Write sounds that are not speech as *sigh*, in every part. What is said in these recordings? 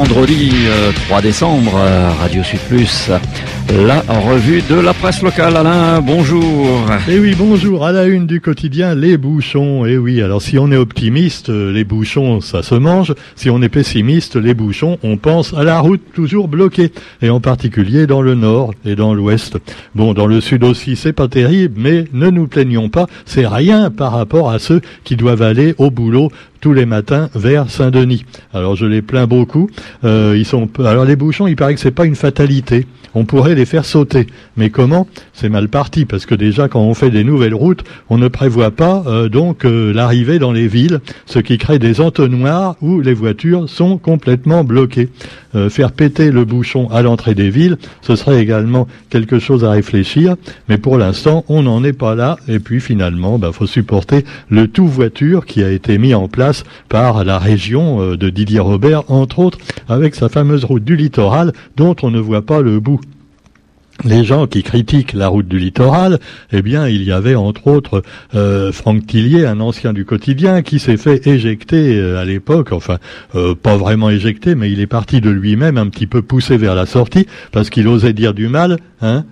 vendredi 3 euh, décembre, Radio Sud Plus, la revue de la presse locale. Alain, bonjour. Eh oui, bonjour. À la une du quotidien, les bouchons. Eh oui, alors si on est optimiste, les bouchons, ça se mange. Si on est pessimiste, les bouchons, on pense à la route toujours bloquée. Et en particulier dans le nord et dans l'ouest. Bon, dans le sud aussi, c'est pas terrible, mais ne nous plaignons pas, c'est rien par rapport à ceux qui doivent aller au boulot tous les matins vers Saint-Denis. Alors je les plains beaucoup. Euh, ils sont alors les bouchons, il paraît que c'est pas une fatalité. On pourrait faire sauter. Mais comment? C'est mal parti parce que déjà quand on fait des nouvelles routes, on ne prévoit pas euh, donc euh, l'arrivée dans les villes, ce qui crée des entonnoirs où les voitures sont complètement bloquées. faire péter le bouchon à l'entrée des villes, ce serait également quelque chose à réfléchir. Mais pour l'instant, on n'en est pas là. Et puis finalement, il bah, faut supporter le tout voiture qui a été mis en place par la région euh, de Didier Robert, entre autres, avec sa fameuse route du littoral dont on ne voit pas le bout les gens qui critiquent la route du littoral, eh bien, il y avait entre autres euh, Franck Tillier, un ancien du quotidien, qui s'est fait éjecter euh, à l'époque, enfin, pas vraiment éjecté, mais il est parti de lui-même, un petit peu poussé vers la sortie, parce qu'il osait dire du mal, hein?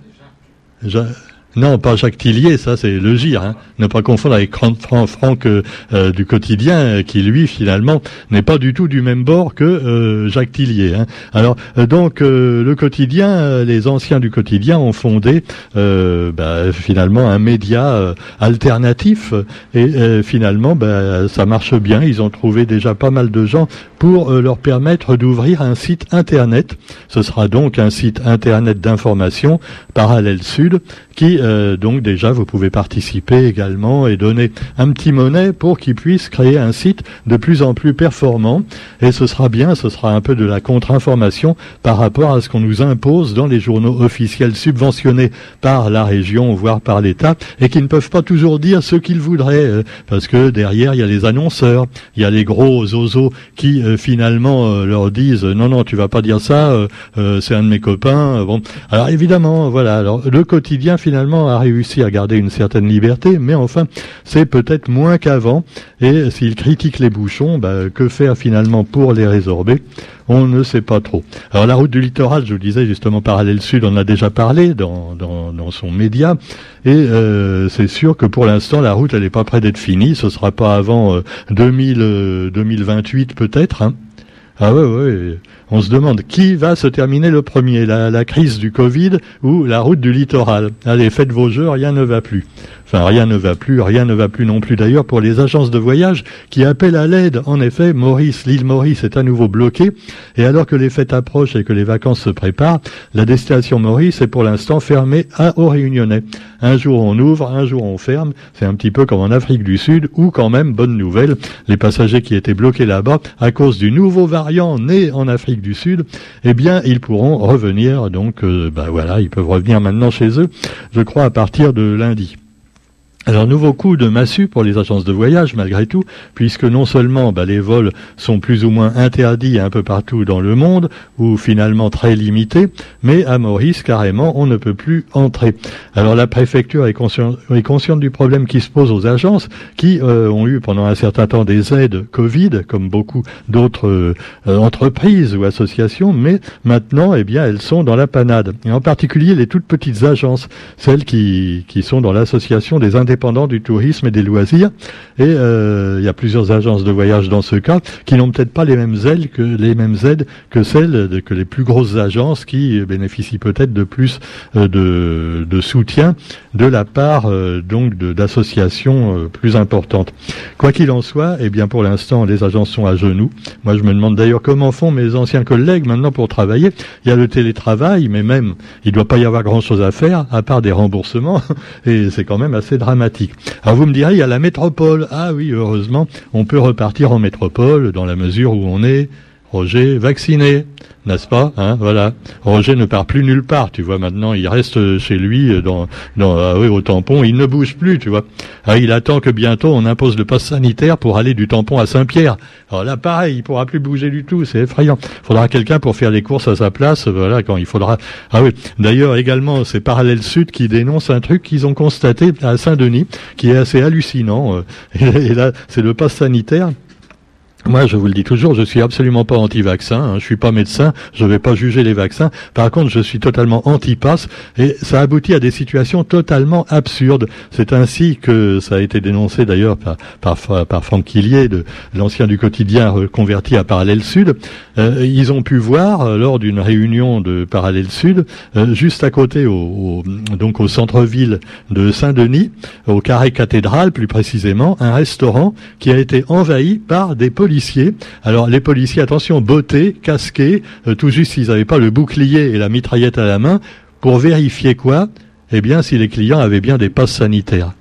Non, pas Jacques Tillier, ça c'est le gire. Hein. Ne pas confondre avec Franck, euh, euh, du quotidien, euh, qui lui finalement n'est pas du tout du même bord que Jacques Tillier. Hein. Alors donc le quotidien, les anciens du quotidien ont fondé bah, finalement un média alternatif et finalement bah, ça marche bien. Ils ont trouvé déjà pas mal de gens pour leur permettre d'ouvrir un site internet. Ce sera donc un site internet d'information parallèle sud qui euh, donc déjà vous pouvez participer également et donner un petit monnaie pour qu'ils puissent créer un site de plus en plus performant. Et ce sera bien, ce sera un peu de la contre-information par rapport à ce qu'on nous impose dans les journaux officiels subventionnés par la région, voire par l'État, et qui ne peuvent pas toujours dire ce qu'ils voudraient, euh, parce que derrière il y a les annonceurs, il y a les gros osos qui euh, finalement leur disent non non tu vas pas dire ça, c'est un de mes copains. bon, alors évidemment voilà, alors le quotidien finalement a réussi à garder une certaine liberté, mais enfin, c'est peut-être moins qu'avant. Et s'il critique les bouchons, bah, que faire finalement pour les résorber? On ne sait pas trop. Alors la route du littoral, je vous disais justement parallèle sud, on a déjà parlé dans, son média, et euh, c'est sûr que pour l'instant la route elle n'est pas près d'être finie, ce sera pas avant 2000, 2028 euh, peut-être. Hein. Ah ouais, ouais. On se demande qui va se terminer le premier, la, la crise du Covid ou la route du littoral. Allez, faites vos jeux, rien ne va plus. Enfin, rien ne va plus, rien ne va plus non plus d'ailleurs pour les agences de voyage qui appellent à l'aide. En effet, Maurice, l'île Maurice est à nouveau bloquée. Et alors que les fêtes approchent et que les vacances se préparent, la destination Maurice est pour l'instant fermée à, aux Réunionnais. Un jour on ouvre, un jour on ferme. C'est un petit peu comme en Afrique du Sud où quand même, bonne nouvelle, les passagers qui étaient bloqués là-bas à cause du nouveau variant né en Afrique du Sud, eh bien, ils pourront revenir. Donc, euh, bah voilà, ils peuvent revenir maintenant chez eux, je crois, à partir de lundi. Alors nouveau coup de massue pour les agences de voyage malgré tout, puisque non seulement bah, les vols sont plus ou moins interdits un peu partout dans le monde, ou finalement très limités, mais à Maurice carrément on ne peut plus entrer. Alors la préfecture est, consciente du problème qui se pose aux agences, qui euh, ont eu pendant un certain temps des aides Covid, comme beaucoup d'autres euh, entreprises ou associations, mais maintenant eh bien elles sont dans la panade. Et en particulier les toutes petites agences, celles qui, qui sont dans l'association des indépendants du tourisme et des loisirs. Et euh, il y a plusieurs agences de voyage dans ce cas qui n'ont peut-être pas les mêmes que aides que celles que les plus grosses agences qui bénéficient peut-être de plus euh, de, soutien de la part euh, donc d'associations plus importantes. Quoi qu'il en soit, eh bien pour l'instant les agences sont à genoux. Moi je me demande d'ailleurs comment font mes anciens collègues maintenant pour travailler. Il y a le télétravail, mais même il ne doit pas y avoir grand chose à faire à part des remboursements *laughs* et c'est quand même assez dramatique. Alors vous me direz, il y a la métropole. Ah oui, heureusement, on peut repartir en métropole dans la mesure où on est Roger vacciné, n'est-ce pas hein, Voilà. Roger ne part plus nulle part, tu vois. Maintenant, il reste chez lui euh, dans, dans ah oui, au tampon. Il ne bouge plus, tu vois. Ah, il attend que bientôt on impose le pass sanitaire pour aller du tampon à Saint-Pierre. Alors là, pareil, il pourra plus bouger du tout. C'est effrayant. Il faudra quelqu'un pour faire les courses à sa place. Voilà, quand il faudra. Ah oui. D'ailleurs, également, c'est Parallèle Sud qui dénonce un truc qu'ils ont constaté à Saint-Denis, qui est assez hallucinant. Euh, *laughs* et là, c'est le pass sanitaire moi, je vous le dis toujours, je suis absolument pas anti-vaccin. Hein, je suis pas médecin, je vais pas juger les vaccins. Par contre, je suis totalement anti-pass et ça aboutit à des situations totalement absurdes. C'est ainsi que ça a été dénoncé d'ailleurs par, par, par Franck Quillier, de l'ancien du quotidien converti à Parallèle Sud. Euh, ils ont pu voir euh, lors d'une réunion de Parallèle Sud, euh, juste à côté, au, donc au centre-ville de Saint-Denis, au carré cathédrale plus précisément, un restaurant qui a été envahi par des policiers. Alors les policiers, attention, bottés, casqués, tout juste s'ils n'avaient pas le bouclier et la mitraillette à la main, pour vérifier quoi? Eh bien, si les clients avaient bien des passes sanitaires.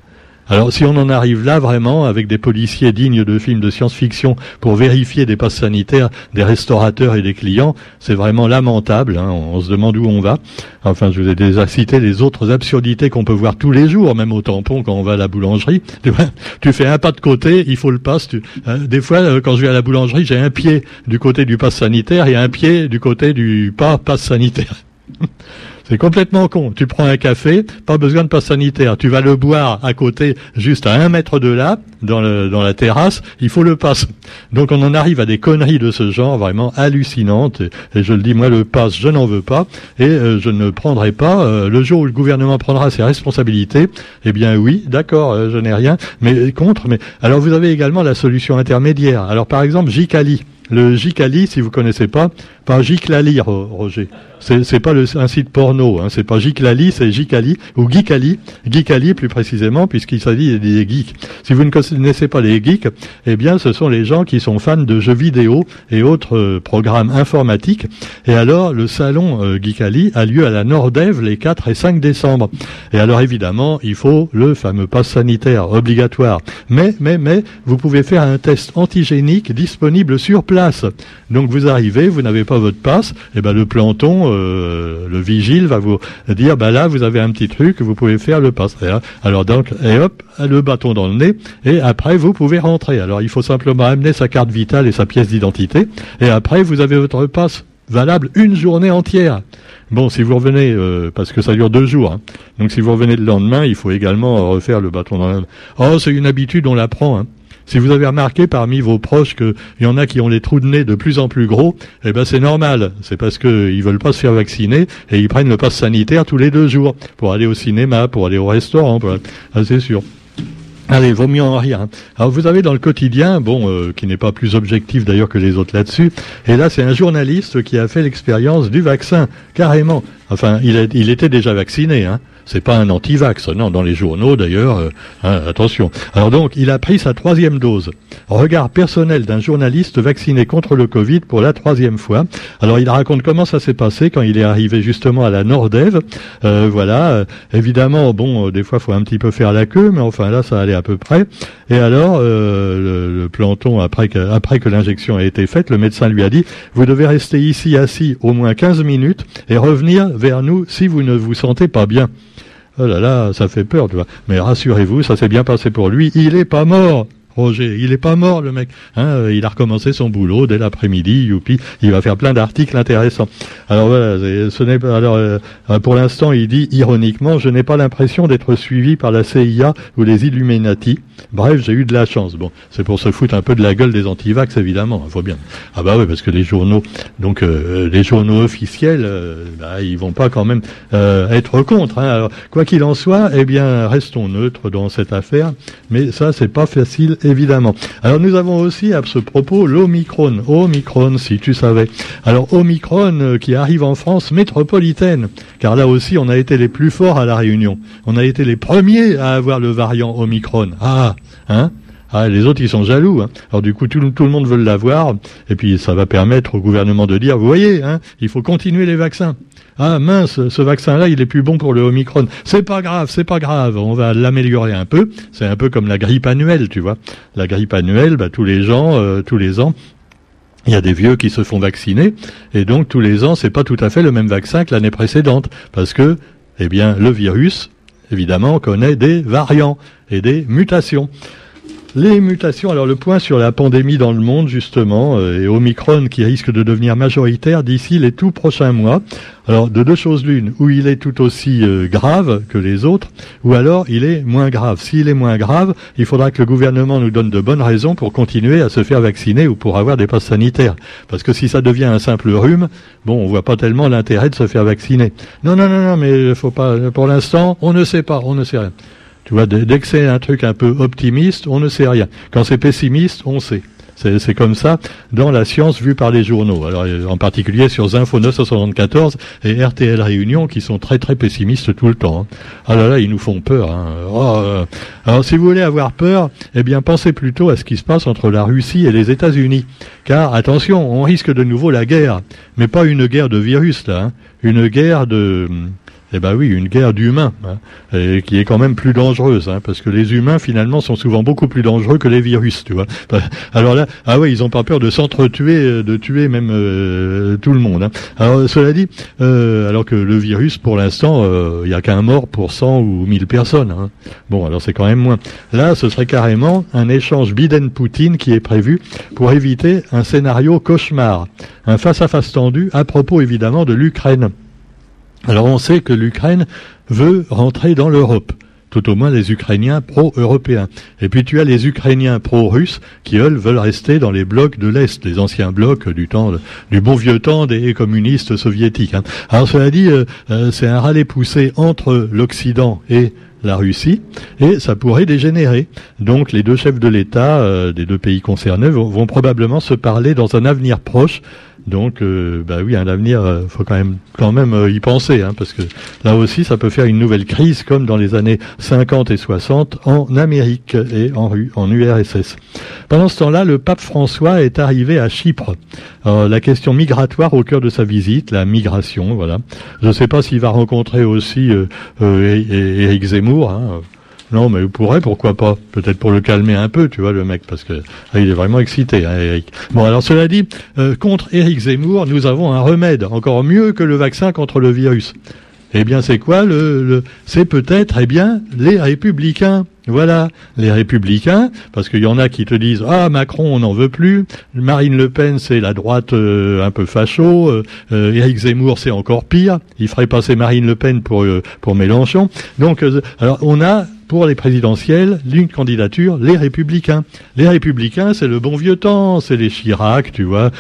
Alors si on en arrive là vraiment avec des policiers dignes de films de science-fiction pour vérifier des passes sanitaires des restaurateurs et des clients, c'est vraiment lamentable. Hein. On, se demande où on va. Enfin, je vous ai déjà cité les autres absurdités qu'on peut voir tous les jours, même au tampon quand on va à la boulangerie. *laughs* Tu fais un pas de côté, il faut le passe. Hein, des fois, euh, quand je vais à la boulangerie, j'ai un pied du côté du passe sanitaire et un pied du côté du pas passe sanitaire. *laughs* C'est complètement con. Tu prends un café, pas besoin de passe sanitaire. Tu vas le boire à côté, juste à un mètre de là, dans, le, dans la terrasse, il faut le passe. Donc on en arrive à des conneries de ce genre vraiment hallucinantes. Et, je le dis, moi le passe, je n'en veux pas. Et euh, je ne prendrai pas. Euh, le jour où le gouvernement prendra ses responsabilités, eh bien oui, d'accord, euh, je n'ai rien. Mais contre, mais alors vous avez également la solution intermédiaire. Alors par exemple, Jicali. Le Jicali, si vous connaissez pas, pas Jiclali, Roger. C'est, pas un site porno, hein. c'est pas Jiclali, c'est Jicali, ou Geekali, Geekali plus précisément, puisqu'il s'agit des geeks. Si vous ne connaissez pas les geeks, eh bien ce sont les gens qui sont fans de jeux vidéo et autres euh, programmes informatiques. Et alors, le salon euh, Geekali a lieu à la Nordev les 4 et 5 décembre. Et alors évidemment, il faut le fameux pass sanitaire obligatoire. Mais, mais, mais, vous pouvez faire un test antigénique disponible sur place. Donc vous arrivez, vous n'avez pas votre passe, et eh ben le planton, euh, le vigile va vous dire, bah là vous avez un petit truc, vous pouvez faire le passe. alors donc, et hop, le bâton dans le nez, et après vous pouvez rentrer. Alors il faut simplement amener sa carte vitale et sa pièce d'identité, et après vous avez votre passe valable une journée entière. Bon, si vous revenez, euh, parce que ça dure deux jours, hein. donc si vous revenez le lendemain, il faut également refaire le bâton dans le... Oh, c'est une habitude, on l'apprend. Hein. Si vous avez remarqué parmi vos proches qu'il y en a qui ont les trous de nez de plus en plus gros, eh ben c'est normal. C'est parce qu'ils veulent pas se faire vacciner et ils prennent le pass sanitaire tous les deux jours pour aller au cinéma, pour aller au restaurant. Ah, c'est sûr. Allez, vaut mieux en rien. Alors vous avez dans le quotidien, bon, euh, qui n'est pas plus objectif d'ailleurs que les autres là-dessus, et là c'est un journaliste qui a fait l'expérience du vaccin, carrément. Enfin, il, il était déjà vacciné, hein. C'est pas un anti-vax, non, dans les journaux d'ailleurs, euh, hein, attention. Alors donc, il a pris sa troisième dose. Regard personnel d'un journaliste vacciné contre le Covid pour la troisième fois. Alors il raconte comment ça s'est passé quand il est arrivé justement à la Nordev. Euh, voilà, euh, évidemment, bon, des fois, faut un petit peu faire la queue, mais enfin là, ça allait à peu près. Et alors, le, planton, après que, après que l'injection a été faite, le médecin lui a dit, vous devez rester ici assis au moins 15 minutes et revenir vers nous si vous ne vous sentez pas bien. Oh là là, ça fait peur, tu vois. Mais rassurez-vous, ça s'est bien passé pour lui. Il est pas mort. Il est pas mort, le mec. Hein, euh, il a recommencé son boulot dès l'après-midi. Youpi. Il va faire plein d'articles intéressants. Alors voilà. Ce n'est pas. Alors euh, pour l'instant, il dit ironiquement, je n'ai pas l'impression d'être suivi par la CIA ou les Illuminati. Bref, j'ai eu de la chance. Bon, c'est pour se foutre un peu de la gueule des antivax, évidemment. Faut bien. Ah bah oui, parce que les journaux, donc euh, les journaux officiels, bah, ils vont pas quand même être contre. Hein. Alors quoi qu'il en soit, eh bien, restons neutres dans cette affaire. Mais ça, c'est pas facile évidemment. Alors nous avons aussi à ce propos l'Omicron. Omicron, si tu savais. Alors Omicron euh, qui arrive en France métropolitaine, car là aussi on a été les plus forts à la Réunion. On a été les premiers à avoir le variant Omicron. Ah, hein? Ah, les autres, ils sont jaloux. Hein. Alors du coup, tout, le monde veut l'avoir, et puis ça va permettre au gouvernement de dire, vous voyez, hein, il faut continuer les vaccins. Ah mince, ce vaccin-là, il est plus bon pour le Omicron. C'est pas grave, c'est pas grave, on va l'améliorer un peu. C'est un peu comme la grippe annuelle, tu vois. La grippe annuelle, bah, tous les gens, euh, tous les ans, il y a des vieux qui se font vacciner, et donc tous les ans, c'est pas tout à fait le même vaccin que l'année précédente, parce que, eh bien, le virus, évidemment, connaît des variants et des mutations. Les mutations, alors le point sur la pandémie dans le monde justement, euh, et Omicron qui risque de devenir majoritaire d'ici les tout prochains mois. Alors de deux choses l'une, ou il est tout aussi euh, grave que les autres, ou alors il est moins grave. S'il est moins grave, il faudra que le gouvernement nous donne de bonnes raisons pour continuer à se faire vacciner ou pour avoir des passes sanitaires. Parce que si ça devient un simple rhume, bon, on voit pas tellement l'intérêt de se faire vacciner. Non, non, non, non, mais faut pas. Pour l'instant, on ne sait pas, on ne sait rien. Tu vois, dès que c'est un truc un peu optimiste, on ne sait rien. Quand c'est pessimiste, on sait. C'est comme ça dans la science vue par les journaux. Alors en particulier sur Zinfo 974 et RTL Réunion qui sont très très pessimistes tout le temps. Hein. Ah là là, ils nous font peur. Hein. Oh, euh. alors si vous voulez avoir peur, eh bien pensez plutôt à ce qui se passe entre la Russie et les États-Unis. Car attention, on risque de nouveau la guerre, mais pas une guerre de virus là, hein. une guerre de eh ben oui, une guerre d'humains, hein, et qui est quand même plus dangereuse, hein, parce que les humains finalement sont souvent beaucoup plus dangereux que les virus, tu vois. *laughs* Alors là, ah ouais, ils ont pas peur de s'entretuer, euh, de tuer même euh, tout le monde. Hein. Alors cela dit, euh, alors que le virus, pour l'instant, il n'y a qu'un mort pour 100 ou 1000 personnes. Hein. Bon, alors c'est quand même moins. Là, ce serait carrément un échange Biden-Poutine qui est prévu pour éviter un scénario cauchemar, un face-à-face -face tendu à propos évidemment de l'Ukraine. Alors on sait que l'Ukraine veut rentrer dans l'Europe tout au moins les Ukrainiens pro-européens. Et puis tu as les Ukrainiens pro-russes qui, eux, veulent rester dans les blocs de l'Est, les anciens blocs du temps, du bon vieux temps des communistes soviétiques. Hein. Alors cela dit, euh, euh, c'est un râler poussé entre l'Occident et la Russie, et ça pourrait dégénérer. Donc les deux chefs de l'État euh, des deux pays concernés vont, probablement se parler dans un avenir proche donc, euh, bah oui, à l'avenir, euh, faut quand même, quand même euh, y penser, hein, parce que là aussi, ça peut faire une nouvelle crise, comme dans les années 50 et 60 en Amérique et en, en URSS. Pendant ce temps-là, le pape François est arrivé à Chypre. La question migratoire au cœur de sa visite, la migration, voilà. Je ne sais pas s'il va rencontrer aussi Éric Zemmour. Hein, non, mais vous pourrez, pourquoi pas Peut-être pour le calmer un peu, tu vois, le mec, parce que ah, il est vraiment excité, hein, Eric. Bon, alors cela dit, euh, contre Eric Zemmour, nous avons un remède, encore mieux que le vaccin contre le virus. Eh bien, c'est quoi le, le C'est peut-être, eh bien, les républicains. Voilà, les républicains, parce qu'il y en a qui te disent ah Macron on n'en veut plus, Marine Le Pen c'est la droite euh, un peu facho, euh, euh, Zemmour c'est encore pire, il ferait passer Marine Le Pen pour pour Mélenchon. Donc alors on a pour les présidentielles l'une candidature les républicains. Les républicains c'est le bon vieux temps, c'est les Chirac, tu vois,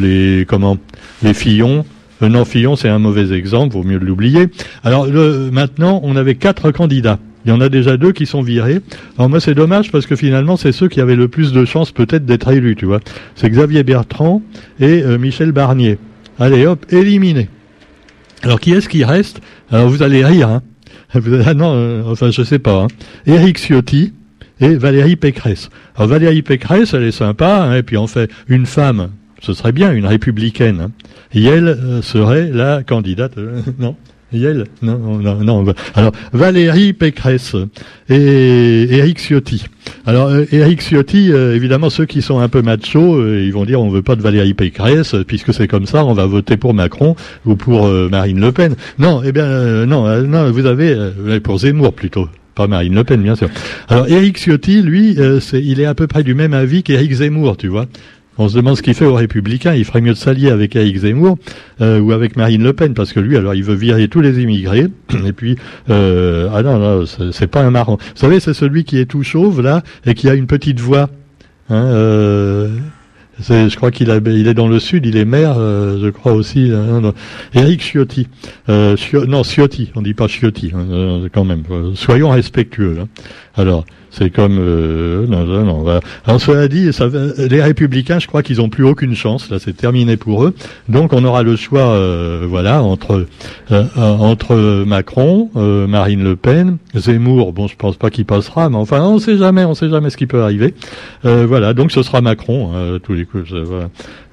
les comment les Fillon. non, Fillon, c'est un mauvais exemple, vaut mieux l'oublier. Alors maintenant, on avait quatre candidats. Il y en a déjà deux qui sont virés. Alors moi, c'est dommage parce que finalement, c'est ceux qui avaient le plus de chances peut-être d'être élus, tu vois. C'est Xavier Bertrand et euh, Michel Barnier. Allez, hop, éliminé. Alors qui est-ce qui reste? Alors vous allez rire, hein *laughs* ah non, euh, enfin je sais pas. Hein. Éric Ciotti et Valérie Pécresse. Alors Valérie Pécresse, elle est sympa, hein, et puis en fait, une femme, ce serait bien, une républicaine. Hein, et elle euh, serait la candidate. *laughs* non? Yel non, non, non. Alors, Valérie Pécresse et Éric Ciotti. Alors, euh, Éric Ciotti, euh, évidemment, ceux qui sont un peu machos, euh, ils vont dire on veut pas de Valérie Pécresse, puisque c'est comme ça, on va voter pour Macron ou pour Marine Le Pen. Non, eh bien, non, non, vous avez pour Zemmour plutôt pas Marine Le Pen, bien sûr. Alors, Éric Ciotti, lui, il est à peu près du même avis qu'Éric Zemmour, tu vois. On se demande ce qu'il fait aux Républicains. Il ferait mieux de s'allier avec Eric Zemmour euh, ou avec Marine Le Pen, parce que lui, alors, il veut virer tous les immigrés. *clears throat* Et puis, euh, ah non, non, c'est pas un marrant. Vous savez, c'est celui qui est tout chauve là et qui a une petite voix. Hein, euh, je crois qu'il il est dans le sud, il est maire, je crois aussi. Hein, Eric Ciotti. Euh, non, Ciotti, on dit pas Ciotti, hein, quand même. Soyons respectueux. Hein. Alors, c'est comme euh, non, non, non. Dit, les républicains, je crois qu'ils ont plus aucune chance. Là, c'est terminé pour eux. Donc, on aura le choix, euh, voilà, entre euh, entre Macron, Marine Le Pen, Zemmour. Bon, je pense pas qu'il passera, mais enfin, on sait jamais, on sait jamais ce qui peut arriver. voilà, donc ce sera Macron hein, tous les coups.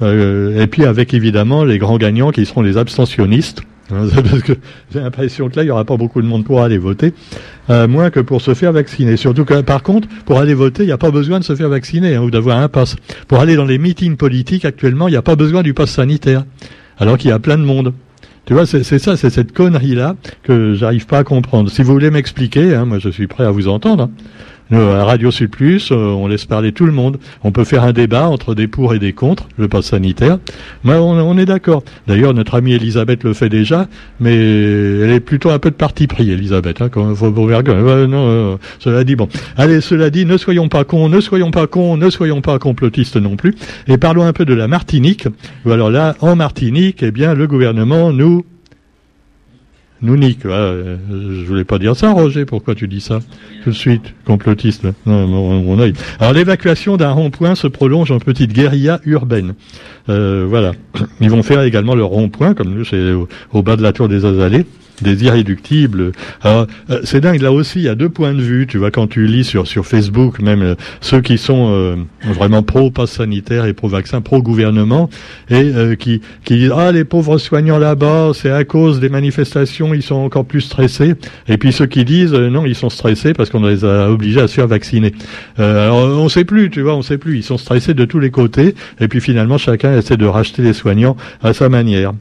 et puis avec évidemment les grands gagnants qui seront les abstentionnistes. *laughs* Parce que j'ai l'impression que là, il n'y aura pas beaucoup de monde pour aller voter, euh, moins que pour se faire vacciner. Surtout que, par contre, pour aller voter, il n'y a pas besoin de se faire vacciner hein, ou d'avoir un pass. Pour aller dans les meetings politiques, actuellement, il n'y a pas besoin du pass sanitaire, alors qu'il y a plein de monde. Tu vois, c'est ça, c'est cette connerie-là que j'arrive pas à comprendre. Si vous voulez m'expliquer, hein, moi je suis prêt à vous entendre. Hein. À Radio Sud Plus, euh, on laisse parler tout le monde. On peut faire un débat entre des pour et des contre le pass sanitaire. Mais on, est d'accord. D'ailleurs, notre amie Elisabeth le fait déjà, mais elle est plutôt un peu de parti pris, Elisabeth. Hein, quand faut non, euh, cela dit, bon. Allez, cela dit, ne soyons pas cons, ne soyons pas cons, ne soyons pas complotistes non plus. Et parlons un peu de la Martinique. Alors là, en Martinique, eh bien, le gouvernement nous nous nique. je voulais pas dire ça, Roger. Pourquoi tu dis ça Tout de suite, complotiste? Non, mon, œil. Alors l'évacuation d'un rond-point se prolonge en petite guérilla urbaine. Euh, voilà. Ils vont faire également le rond-point, comme nous, c'est au, bas de la tour des Azalées des irréductibles. Alors, euh, c'est dingue, là aussi, il y a deux points de vue. Tu vois, quand tu lis sur, sur Facebook, même euh, ceux qui sont euh, vraiment pro-pass sanitaire et pro-vaccin, pro-gouvernement, et qui, qui disent, ah, les pauvres soignants là-bas, c'est à cause des manifestations, ils sont encore plus stressés. Et puis ceux qui disent, non, ils sont stressés parce qu'on les a obligés à se faire vacciner. alors, on sait plus, tu vois, on sait plus. Ils sont stressés de tous les côtés. Et puis finalement, chacun essaie de racheter les soignants à sa manière.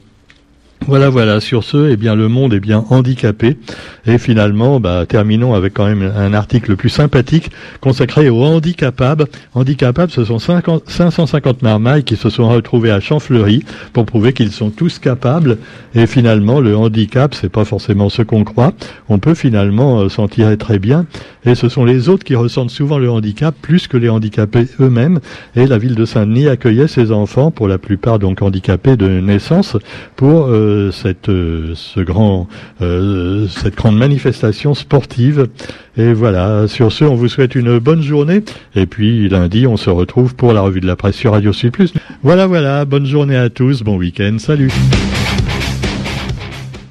Voilà, voilà. Sur ce, eh bien, le monde est bien handicapé. Et finalement, bah, terminons avec quand même un article plus sympathique consacré aux handicapables. Handicapables, ce sont 550 marmailles qui se sont retrouvés à Champfleury pour prouver qu'ils sont tous capables. Et finalement, le handicap, c'est pas forcément ce qu'on croit. On peut finalement euh, s'en tirer très bien. Et ce sont les autres qui ressentent souvent le handicap plus que les handicapés eux-mêmes. Et la ville de Saint-Denis accueillait ces enfants, pour la plupart donc handicapés de naissance, pour euh, cette, euh, ce grand, euh, cette grande manifestation sportive. Et voilà, sur ce, on vous souhaite une bonne journée. Et puis lundi, on se retrouve pour la revue de la presse sur Radio Sud. Voilà, voilà, bonne journée à tous, bon week-end, salut.